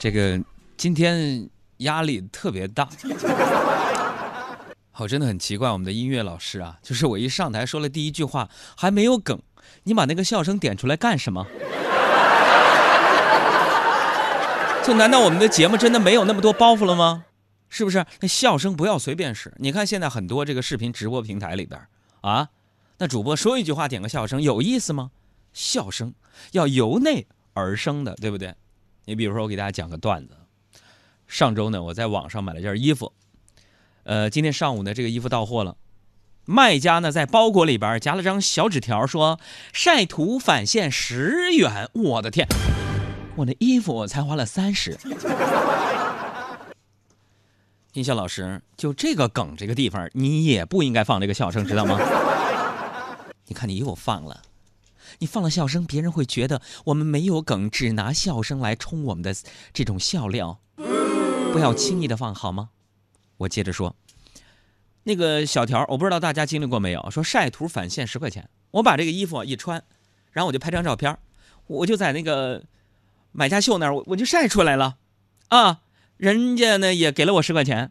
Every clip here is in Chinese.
这个今天压力特别大，我 真的很奇怪我们的音乐老师啊，就是我一上台说了第一句话还没有梗，你把那个笑声点出来干什么？就难道我们的节目真的没有那么多包袱了吗？是不是？那笑声不要随便使。你看现在很多这个视频直播平台里边啊，那主播说一句话点个笑声，有意思吗？笑声要由内而生的，对不对？你比如说，我给大家讲个段子。上周呢，我在网上买了件衣服，呃，今天上午呢，这个衣服到货了，卖家呢在包裹里边夹了张小纸条，说晒图返现十元。我的天，我那衣服才花了三十。音效老师，就这个梗这个地方，你也不应该放这个笑声，知道吗？你看你又放了。你放了笑声，别人会觉得我们没有梗，只拿笑声来充我们的这种笑料。不要轻易的放，好吗？我接着说，那个小条，我不知道大家经历过没有？说晒图返现十块钱，我把这个衣服一穿，然后我就拍张照片，我就在那个买家秀那儿，我我就晒出来了，啊，人家呢也给了我十块钱。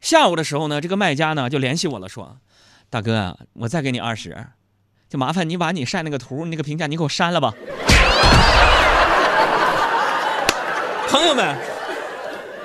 下午的时候呢，这个卖家呢就联系我了，说，大哥，我再给你二十。就麻烦你把你晒那个图、那个评价，你给我删了吧。朋友们，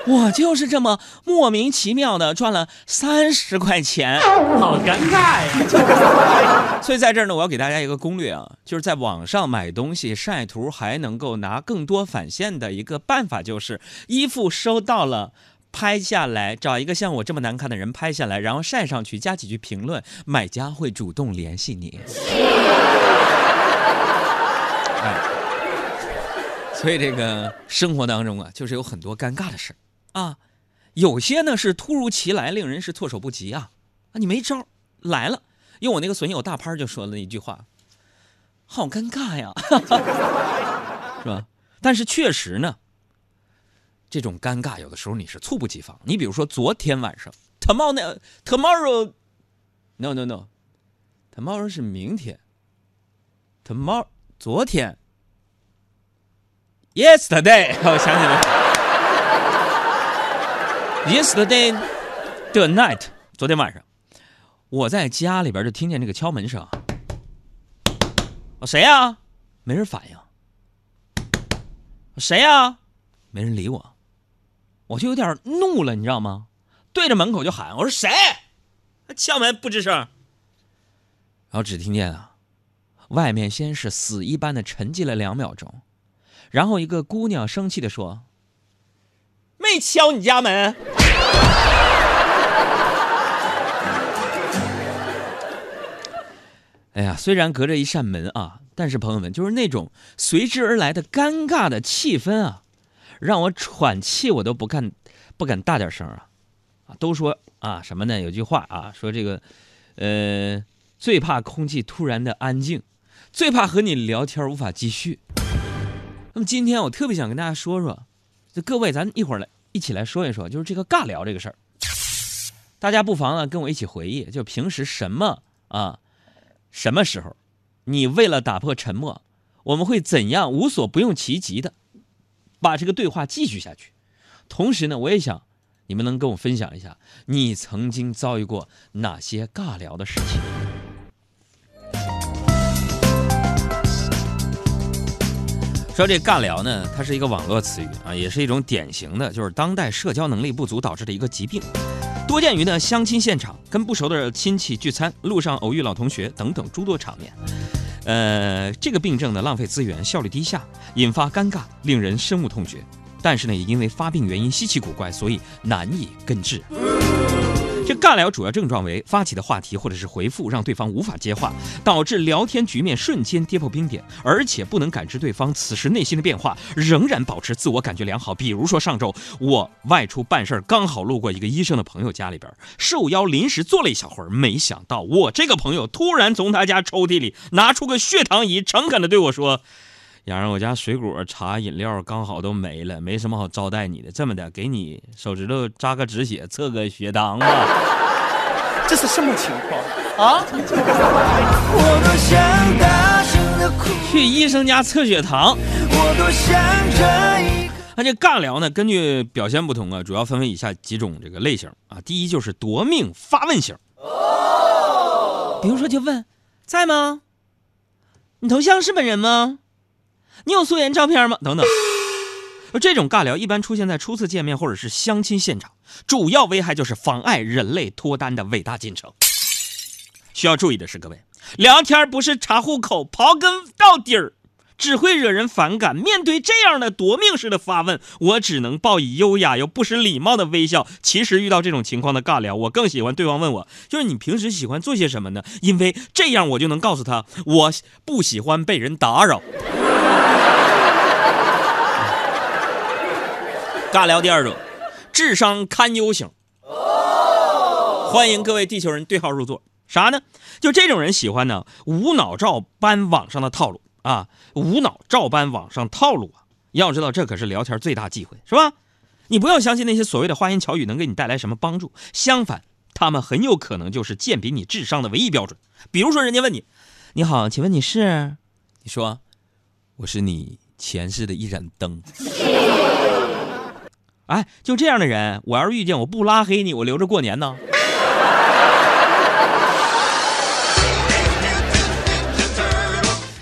我就是这么莫名其妙的赚了三十块钱，好尴尬呀！所以在这儿呢，我要给大家一个攻略啊，就是在网上买东西晒图还能够拿更多返现的一个办法，就是衣服收到了。拍下来，找一个像我这么难看的人拍下来，然后晒上去，加几句评论，买家会主动联系你。哎，所以这个生活当中啊，就是有很多尴尬的事啊，有些呢是突如其来，令人是措手不及啊啊，你没招来了。用我那个损友大潘就说了一句话，好尴尬呀，是吧？但是确实呢。这种尴尬有的时候你是猝不及防。你比如说昨天晚上，tomorrow，tomorrow，no no no，tomorrow 是明天，tomorrow 昨天，yesterday 我想起来了，yesterday，the night 昨天晚上，我在家里边就听见这个敲门声，谁呀？没人反应，谁呀？没人理我。我就有点怒了，你知道吗？对着门口就喊：“我说谁？敲门不吱声。”然后只听见啊，外面先是死一般的沉寂了两秒钟，然后一个姑娘生气的说：“没敲你家门。”哎呀，虽然隔着一扇门啊，但是朋友们，就是那种随之而来的尴尬的气氛啊。让我喘气，我都不敢，不敢大点声啊！啊，都说啊什么呢？有句话啊，说这个，呃，最怕空气突然的安静，最怕和你聊天无法继续。那么今天我特别想跟大家说说，就各位，咱一会儿来一起来说一说，就是这个尬聊这个事儿。大家不妨呢跟我一起回忆，就平时什么啊，什么时候，你为了打破沉默，我们会怎样无所不用其极的？把这个对话继续下去，同时呢，我也想你们能跟我分享一下，你曾经遭遇过哪些尬聊的事情。说这尬聊呢，它是一个网络词语啊，也是一种典型的，就是当代社交能力不足导致的一个疾病，多见于呢相亲现场、跟不熟的亲戚聚餐、路上偶遇老同学等等诸多场面。呃，这个病症呢，浪费资源，效率低下，引发尴尬，令人深恶痛绝。但是呢，也因为发病原因稀奇古怪，所以难以根治。这尬聊主要症状为发起的话题或者是回复让对方无法接话，导致聊天局面瞬间跌破冰点，而且不能感知对方此时内心的变化，仍然保持自我感觉良好。比如说上周我外出办事儿，刚好路过一个医生的朋友家里边，受邀临时坐了一小会儿，没想到我这个朋友突然从他家抽屉里拿出个血糖仪，诚恳地对我说。洋洋，我家水果、茶、饮料刚好都没了，没什么好招待你的。这么的，给你手指头扎个止血，测个血糖吧。这是什么情况啊？去医生家测血糖。那这尬聊呢，根据表现不同啊，主要分为以下几种这个类型啊。第一就是夺命发问型，比如说就问在吗？你头像是本人吗？你有素颜照片吗？等等。而这种尬聊一般出现在初次见面或者是相亲现场，主要危害就是妨碍人类脱单的伟大进程。需要注意的是，各位，聊天不是查户口、刨根到底儿。只会惹人反感。面对这样的夺命式的发问，我只能报以优雅又不失礼貌的微笑。其实遇到这种情况的尬聊，我更喜欢对方问我，就是你平时喜欢做些什么呢？因为这样我就能告诉他，我不喜欢被人打扰。尬聊第二种，智商堪忧型。欢迎各位地球人对号入座。啥呢？就这种人喜欢呢，无脑照搬网上的套路。啊，无脑照搬网上套路啊！要知道，这可是聊天最大忌讳，是吧？你不要相信那些所谓的花言巧语能给你带来什么帮助，相反，他们很有可能就是鉴别你智商的唯一标准。比如说，人家问你：“你好，请问你是？”你说：“我是你前世的一盏灯。”哎，就这样的人，我要是遇见，我不拉黑你，我留着过年呢。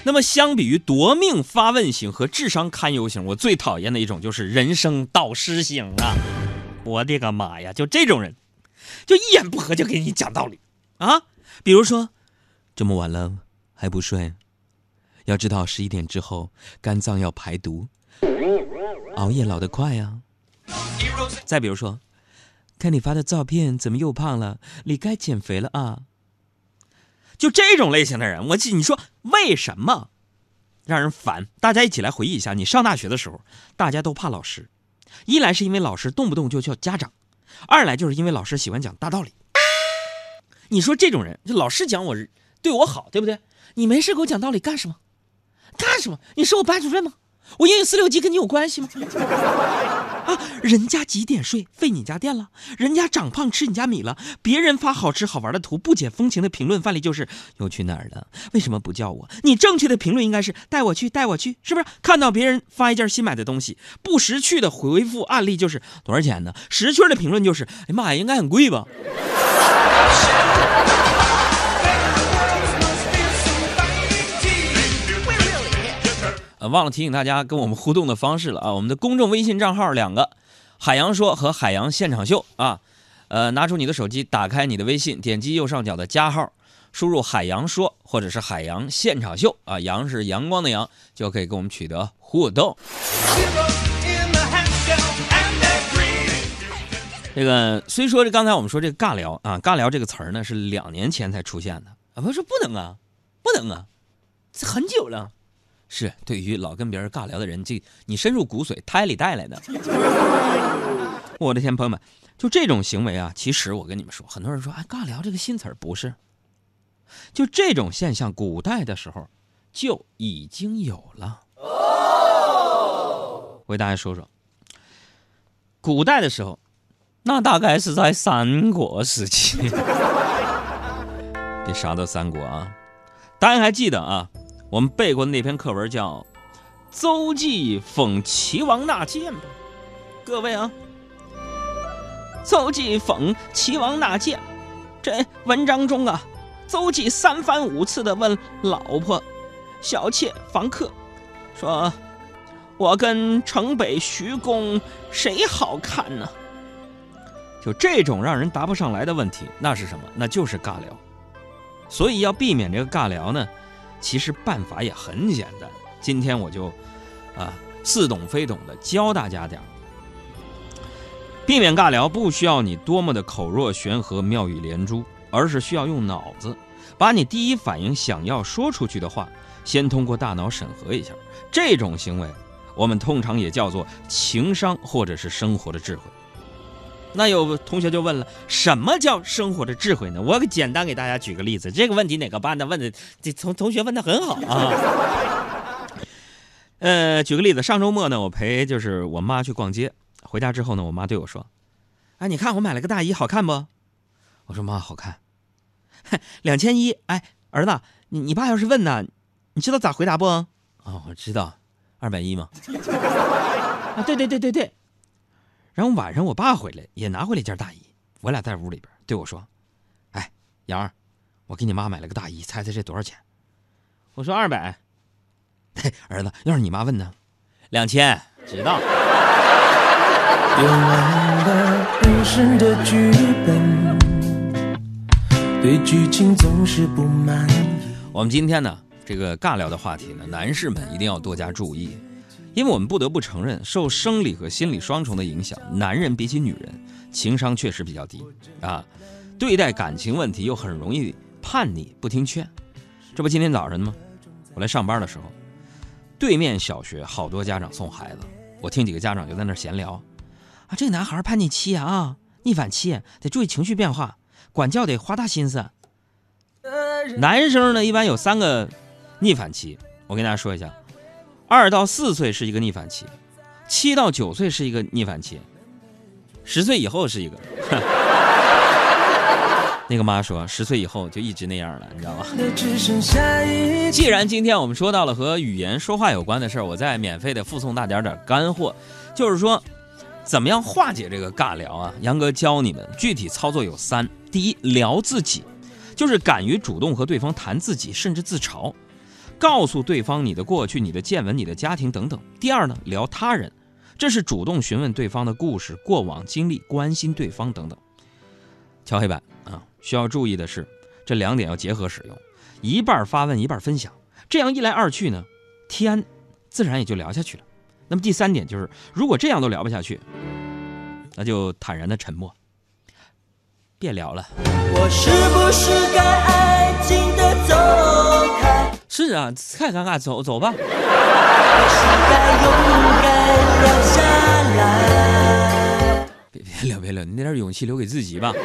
那么，相比于夺命发问型和智商堪忧型，我最讨厌的一种就是人生导师型啊！我的个妈呀，就这种人，就一言不合就给你讲道理啊！比如说，这么晚了还不睡，要知道十一点之后肝脏要排毒，熬夜老得快呀。再比如说，看你发的照片怎么又胖了？你该减肥了啊！就这种类型的人，我记你说为什么让人烦？大家一起来回忆一下，你上大学的时候，大家都怕老师，一来是因为老师动不动就叫家长，二来就是因为老师喜欢讲大道理。你说这种人，就老师讲我对我好，对不对？你没事给我讲道理干什么？干什么？你是我班主任吗？我英语四六级跟你有关系吗？啊，人家几点睡费你家电了，人家长胖吃你家米了，别人发好吃好玩的图不解风情的评论范例就是又去哪儿了？为什么不叫我？你正确的评论应该是带我去带我去，是不是？看到别人发一件新买的东西，不识趣的回复案例就是多少钱呢？识趣的评论就是哎妈呀，应该很贵吧？忘了提醒大家跟我们互动的方式了啊！我们的公众微信账号两个，海洋说和海洋现场秀啊。呃，拿出你的手机，打开你的微信，点击右上角的加号，输入海洋说或者是海洋现场秀啊，阳是阳光的阳，就可以跟我们取得互动。这个虽说这刚才我们说这个尬聊啊，尬聊这个词儿呢是两年前才出现的啊，不是不能啊，不能啊，这很久了。是对于老跟别人尬聊的人，这你深入骨髓，胎里带来的。我的天，朋友们，就这种行为啊，其实我跟你们说，很多人说，哎，尬聊这个新词儿不是，就这种现象，古代的时候就已经有了。我给大家说说，古代的时候，那大概是在三国时期。别啥都三国啊，大家还记得啊？我们背过的那篇课文叫《邹忌讽齐王纳谏》吧？各位啊，邹忌讽齐王纳谏，这文章中啊，邹忌三番五次的问老婆、小妾、房客，说：“我跟城北徐公谁好看呢？”就这种让人答不上来的问题，那是什么？那就是尬聊。所以要避免这个尬聊呢。其实办法也很简单，今天我就，啊，似懂非懂的教大家点儿。避免尬聊，不需要你多么的口若悬河、妙语连珠，而是需要用脑子，把你第一反应想要说出去的话，先通过大脑审核一下。这种行为，我们通常也叫做情商，或者是生活的智慧。那有同学就问了，什么叫生活的智慧呢？我简单给大家举个例子。这个问题哪个班的问的？这同同学问的很好啊。呃，举个例子，上周末呢，我陪就是我妈去逛街，回家之后呢，我妈对我说：“哎，你看我买了个大衣，好看不？”我说：“妈，好看。”两千一。哎，儿子，你你爸要是问呢，你知道咋回答不？哦，我知道，二百一嘛。啊，对对对对对。然后晚上我爸回来也拿回来一件大衣，我俩在屋里边对我说：“哎，杨儿，我给你妈买了个大衣，猜猜这多少钱？”我说：“二百。”嘿，儿子，要是你妈问呢？两千，知道。别忘了故事的剧本，对剧情总是不满意。我们今天呢，这个尬聊的话题呢，男士们一定要多加注意，因为我们不得不承认，受生理和心理双重的影响，男人比起女人情商确实比较低啊，对待感情问题又很容易叛逆不听劝。这不今天早上吗？我来上班的时候，对面小学好多家长送孩子，我听几个家长就在那闲聊，啊，这个男孩叛逆期啊，逆反期，得注意情绪变化，管教得花大心思。男生呢，一般有三个逆反期，我跟大家说一下：二到四岁是一个逆反期，七到九岁是一个逆反期，十岁以后是一个。那个妈说，十岁以后就一直那样了，你知道吗？既然今天我们说到了和语言说话有关的事儿，我再免费的附送大家点干货，就是说，怎么样化解这个尬聊啊？杨哥教你们，具体操作有三：第一，聊自己，就是敢于主动和对方谈自己，甚至自嘲，告诉对方你的过去、你的见闻、你的家庭等等；第二呢，聊他人，这是主动询问对方的故事、过往经历，关心对方等等。敲黑板啊！需要注意的是，这两点要结合使用，一半发问，一半分享，这样一来二去呢，天自然也就聊下去了。那么第三点就是，如果这样都聊不下去，那就坦然的沉默，别聊了。我是不是该安静的走开？是啊，太尴尬，走走吧。别别聊，别聊，你那点勇气留给自己吧。「